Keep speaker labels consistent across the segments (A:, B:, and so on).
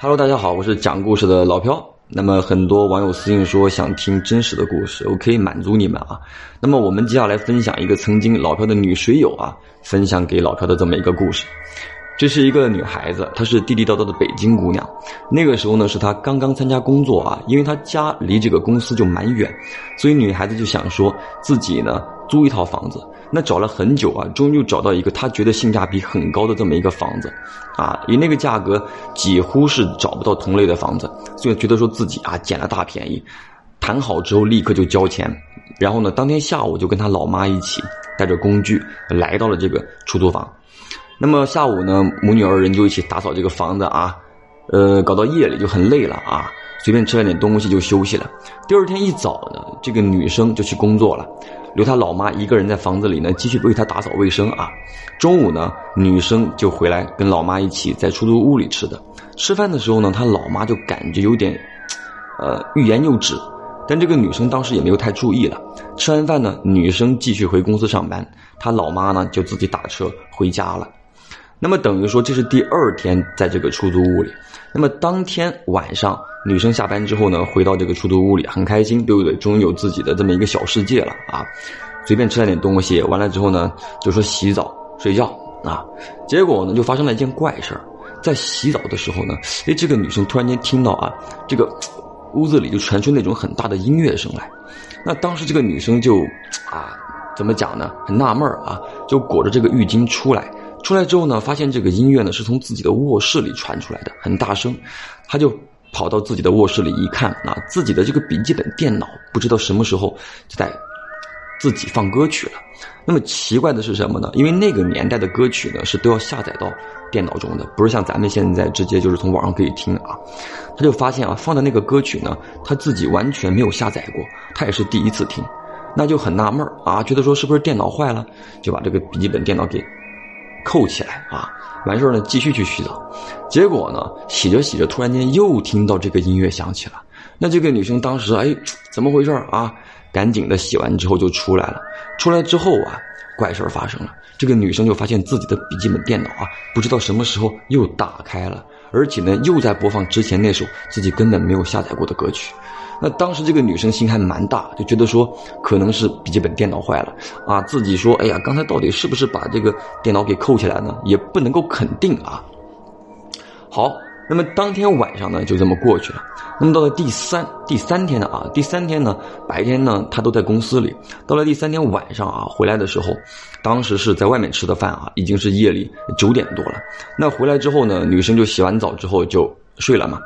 A: Hello，大家好，我是讲故事的老飘。那么很多网友私信说想听真实的故事，我可以满足你们啊。那么我们接下来分享一个曾经老飘的女水友啊，分享给老飘的这么一个故事。这是一个女孩子，她是地地道道的北京姑娘。那个时候呢，是她刚刚参加工作啊，因为她家离这个公司就蛮远，所以女孩子就想说自己呢租一套房子。那找了很久啊，终于找到一个他觉得性价比很高的这么一个房子，啊，以那个价格几乎是找不到同类的房子，所以觉得说自己啊捡了大便宜。谈好之后立刻就交钱，然后呢，当天下午就跟他老妈一起带着工具来到了这个出租房。那么下午呢，母女二人就一起打扫这个房子啊，呃，搞到夜里就很累了啊，随便吃了点东西就休息了。第二天一早呢，这个女生就去工作了。留她老妈一个人在房子里呢，继续为她打扫卫生啊。中午呢，女生就回来跟老妈一起在出租屋里吃的。吃饭的时候呢，他老妈就感觉有点，呃，欲言又止。但这个女生当时也没有太注意了。吃完饭呢，女生继续回公司上班，她老妈呢就自己打车回家了。那么等于说这是第二天在这个出租屋里。那么当天晚上。女生下班之后呢，回到这个出租屋里，很开心，对不对？终于有自己的这么一个小世界了啊！随便吃了点东西，完了之后呢，就说洗澡睡觉啊。结果呢，就发生了一件怪事儿，在洗澡的时候呢，哎，这个女生突然间听到啊，这个屋子里就传出那种很大的音乐声来。那当时这个女生就啊，怎么讲呢？很纳闷啊，就裹着这个浴巾出来。出来之后呢，发现这个音乐呢是从自己的卧室里传出来的，很大声，他就。跑到自己的卧室里一看，啊，自己的这个笔记本电脑不知道什么时候就在自己放歌曲了。那么奇怪的是什么呢？因为那个年代的歌曲呢是都要下载到电脑中的，不是像咱们现在直接就是从网上可以听啊。他就发现啊，放的那个歌曲呢，他自己完全没有下载过，他也是第一次听，那就很纳闷啊，觉得说是不是电脑坏了，就把这个笔记本电脑给扣起来啊。完事儿呢，继续去洗澡，结果呢，洗着洗着，突然间又听到这个音乐响起了。那这个女生当时哎，怎么回事啊？赶紧的洗完之后就出来了。出来之后啊，怪事儿发生了。这个女生就发现自己的笔记本电脑啊，不知道什么时候又打开了，而且呢，又在播放之前那首自己根本没有下载过的歌曲。那当时这个女生心还蛮大，就觉得说可能是笔记本电脑坏了啊，自己说哎呀，刚才到底是不是把这个电脑给扣起来呢？也不能够肯定啊。好，那么当天晚上呢就这么过去了。那么到了第三第三天呢啊，第三天呢白天呢她都在公司里，到了第三天晚上啊回来的时候，当时是在外面吃的饭啊，已经是夜里九点多了。那回来之后呢，女生就洗完澡之后就。睡了嘛？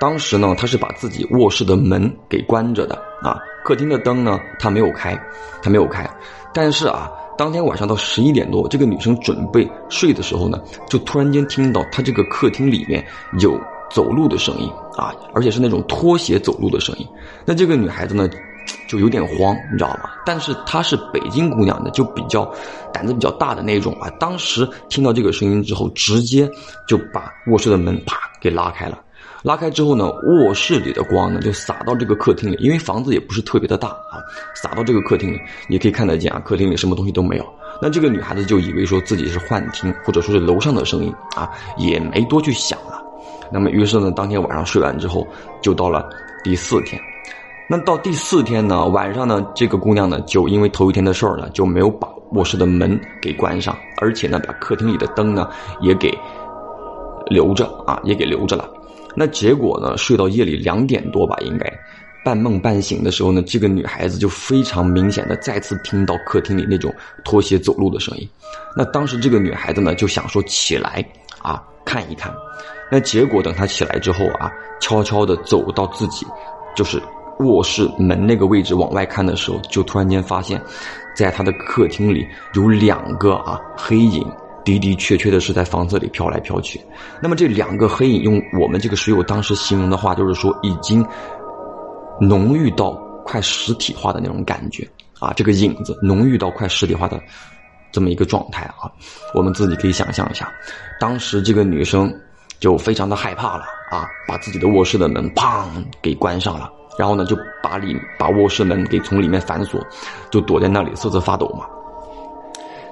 A: 当时呢，他是把自己卧室的门给关着的啊，客厅的灯呢，他没有开，他没有开。但是啊，当天晚上到十一点多，这个女生准备睡的时候呢，就突然间听到她这个客厅里面有走路的声音啊，而且是那种拖鞋走路的声音。那这个女孩子呢，就有点慌，你知道吗？但是她是北京姑娘的，就比较胆子比较大的那种啊。当时听到这个声音之后，直接就把卧室的门啪。给拉开了，拉开之后呢，卧室里的光呢就洒到这个客厅里，因为房子也不是特别的大啊，洒到这个客厅里，你可以看得见啊，客厅里什么东西都没有。那这个女孩子就以为说自己是幻听，或者说是楼上的声音啊，也没多去想了。那么于是呢，当天晚上睡完之后，就到了第四天。那到第四天呢，晚上呢，这个姑娘呢就因为头一天的事儿呢，就没有把卧室的门给关上，而且呢，把客厅里的灯呢也给。留着啊，也给留着了。那结果呢？睡到夜里两点多吧，应该半梦半醒的时候呢，这个女孩子就非常明显的再次听到客厅里那种拖鞋走路的声音。那当时这个女孩子呢，就想说起来啊看一看。那结果等她起来之后啊，悄悄的走到自己就是卧室门那个位置往外看的时候，就突然间发现，在她的客厅里有两个啊黑影。的的确确的是在房子里飘来飘去，那么这两个黑影用我们这个水友当时形容的话，就是说已经浓郁到快实体化的那种感觉啊，这个影子浓郁到快实体化的这么一个状态啊，我们自己可以想象一下，当时这个女生就非常的害怕了啊，把自己的卧室的门砰给关上了，然后呢就把里把卧室门给从里面反锁，就躲在那里瑟瑟发抖嘛。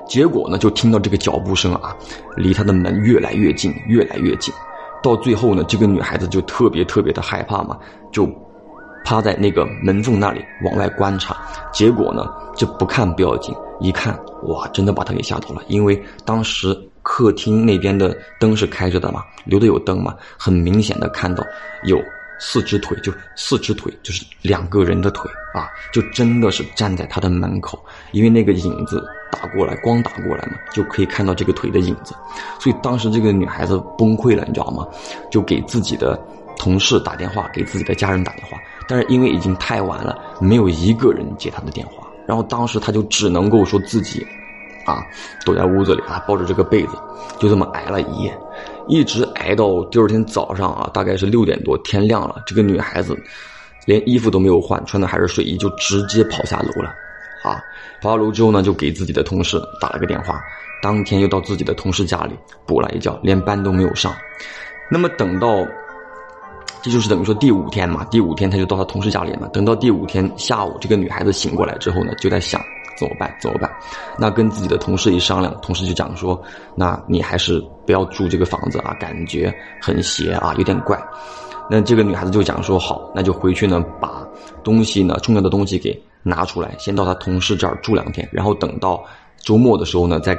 A: 结果呢，就听到这个脚步声啊，离他的门越来越近，越来越近。到最后呢，这个女孩子就特别特别的害怕嘛，就趴在那个门缝那里往外观察。结果呢，这不看不要紧，一看哇，真的把她给吓到了。因为当时客厅那边的灯是开着的嘛，留的有灯嘛，很明显的看到有四只腿，就四只腿，就是两个人的腿啊，就真的是站在他的门口，因为那个影子。打过来，光打过来嘛，就可以看到这个腿的影子，所以当时这个女孩子崩溃了，你知道吗？就给自己的同事打电话，给自己的家人打电话，但是因为已经太晚了，没有一个人接她的电话，然后当时她就只能够说自己，啊，躲在屋子里啊，抱着这个被子，就这么挨了一夜，一直挨到第二天早上啊，大概是六点多，天亮了，这个女孩子连衣服都没有换，穿的还是睡衣，就直接跑下楼了。啊，跑下楼之后呢，就给自己的同事打了个电话，当天又到自己的同事家里补了一觉，连班都没有上。那么等到，这就是等于说第五天嘛，第五天他就到他同事家里嘛。等到第五天下午，这个女孩子醒过来之后呢，就在想怎么办？怎么办？那跟自己的同事一商量，同事就讲说，那你还是不要住这个房子啊，感觉很邪啊，有点怪。那这个女孩子就讲说好，那就回去呢，把东西呢，重要的东西给。拿出来，先到她同事这儿住两天，然后等到周末的时候呢，再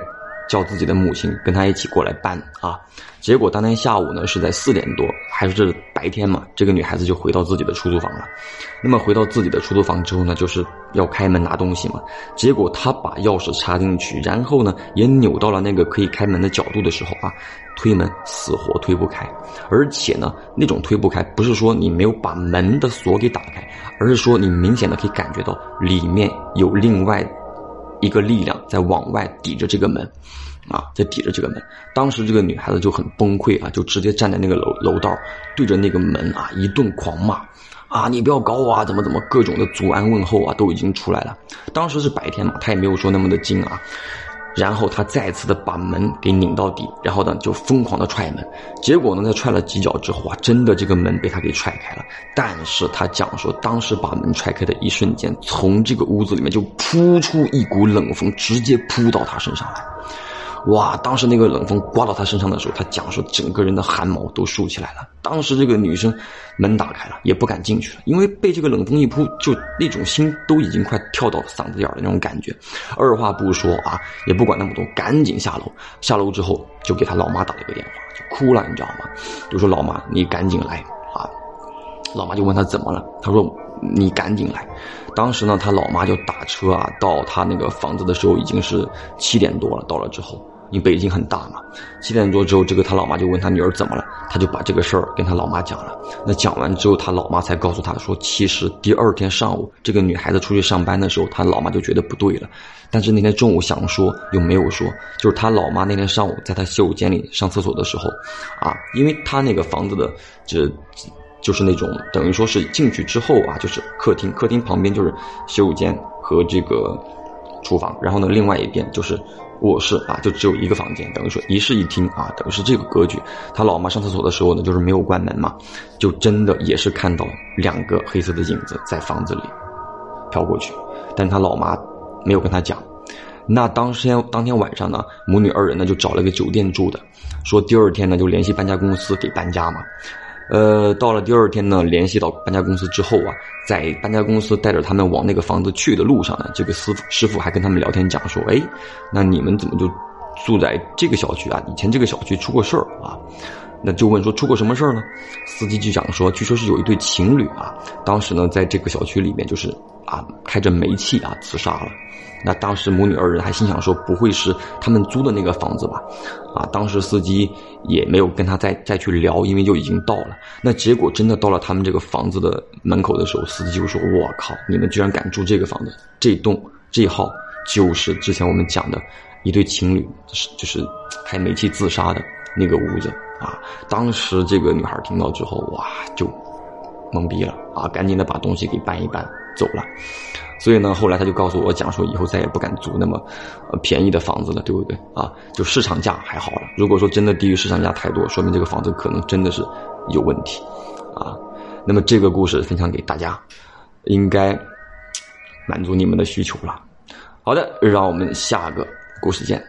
A: 叫自己的母亲跟他一起过来搬啊。结果当天下午呢，是在四点多，还是白天嘛，这个女孩子就回到自己的出租房了。那么回到自己的出租房之后呢，就是要开门拿东西嘛。结果她把钥匙插进去，然后呢，也扭到了那个可以开门的角度的时候啊，推门死活推不开，而且呢，那种推不开不是说你没有把门的锁给打开，而是说你明显的可以感觉到里面有另外一个力量在往外抵着这个门。啊，在抵着这个门，当时这个女孩子就很崩溃啊，就直接站在那个楼楼道，对着那个门啊一顿狂骂，啊，你不要搞我啊，怎么怎么各种的阻安问候啊都已经出来了。当时是白天嘛，她也没有说那么的惊啊。然后他再次的把门给拧到底，然后呢就疯狂的踹门，结果呢在踹了几脚之后啊，真的这个门被他给踹开了。但是他讲说，当时把门踹开的一瞬间，从这个屋子里面就扑出一股冷风，直接扑到他身上来。哇！当时那个冷风刮到他身上的时候，他讲说整个人的汗毛都竖起来了。当时这个女生门打开了，也不敢进去了，因为被这个冷风一扑，就那种心都已经快跳到嗓子眼的那种感觉。二话不说啊，也不管那么多，赶紧下楼。下楼之后就给他老妈打了一个电话，就哭了，你知道吗？就说老妈，你赶紧来啊！老妈就问他怎么了，他说你赶紧来。当时呢，他老妈就打车啊，到他那个房子的时候已经是七点多了。到了之后。因为北京很大嘛，七点多之后，这个他老妈就问他女儿怎么了，他就把这个事儿跟他老妈讲了。那讲完之后，他老妈才告诉他说，其实第二天上午这个女孩子出去上班的时候，他老妈就觉得不对了。但是那天中午想说又没有说，就是他老妈那天上午在他洗手间里上厕所的时候，啊，因为他那个房子的这，就是那种等于说是进去之后啊，就是客厅，客厅旁边就是洗手间和这个厨房，然后呢，另外一边就是。卧室啊，就只有一个房间，等于说一室一厅啊，等于是这个格局。他老妈上厕所的时候呢，就是没有关门嘛，就真的也是看到两个黑色的影子在房子里飘过去，但他老妈没有跟他讲。那当天当天晚上呢，母女二人呢就找了个酒店住的，说第二天呢就联系搬家公司给搬家嘛。呃，到了第二天呢，联系到搬家公司之后啊，在搬家公司带着他们往那个房子去的路上呢，这个师傅师傅还跟他们聊天讲说，哎，那你们怎么就住在这个小区啊？以前这个小区出过事儿啊？那就问说出过什么事儿呢？司机就讲说，据说是有一对情侣啊，当时呢在这个小区里面就是啊开着煤气啊自杀了。那当时母女二人还心想说，不会是他们租的那个房子吧？啊，当时司机也没有跟他再再去聊，因为就已经到了。那结果真的到了他们这个房子的门口的时候，司机就说：“我靠，你们居然敢住这个房子？这栋这号就是之前我们讲的一对情侣，是就是开煤气自杀的那个屋子啊！”当时这个女孩听到之后，哇，就懵逼了啊，赶紧的把东西给搬一搬走了。所以呢，后来他就告诉我讲说，以后再也不敢租那么，呃，便宜的房子了，对不对啊？就市场价还好了。如果说真的低于市场价太多，说明这个房子可能真的是有问题，啊。那么这个故事分享给大家，应该满足你们的需求了。好的，让我们下个故事见。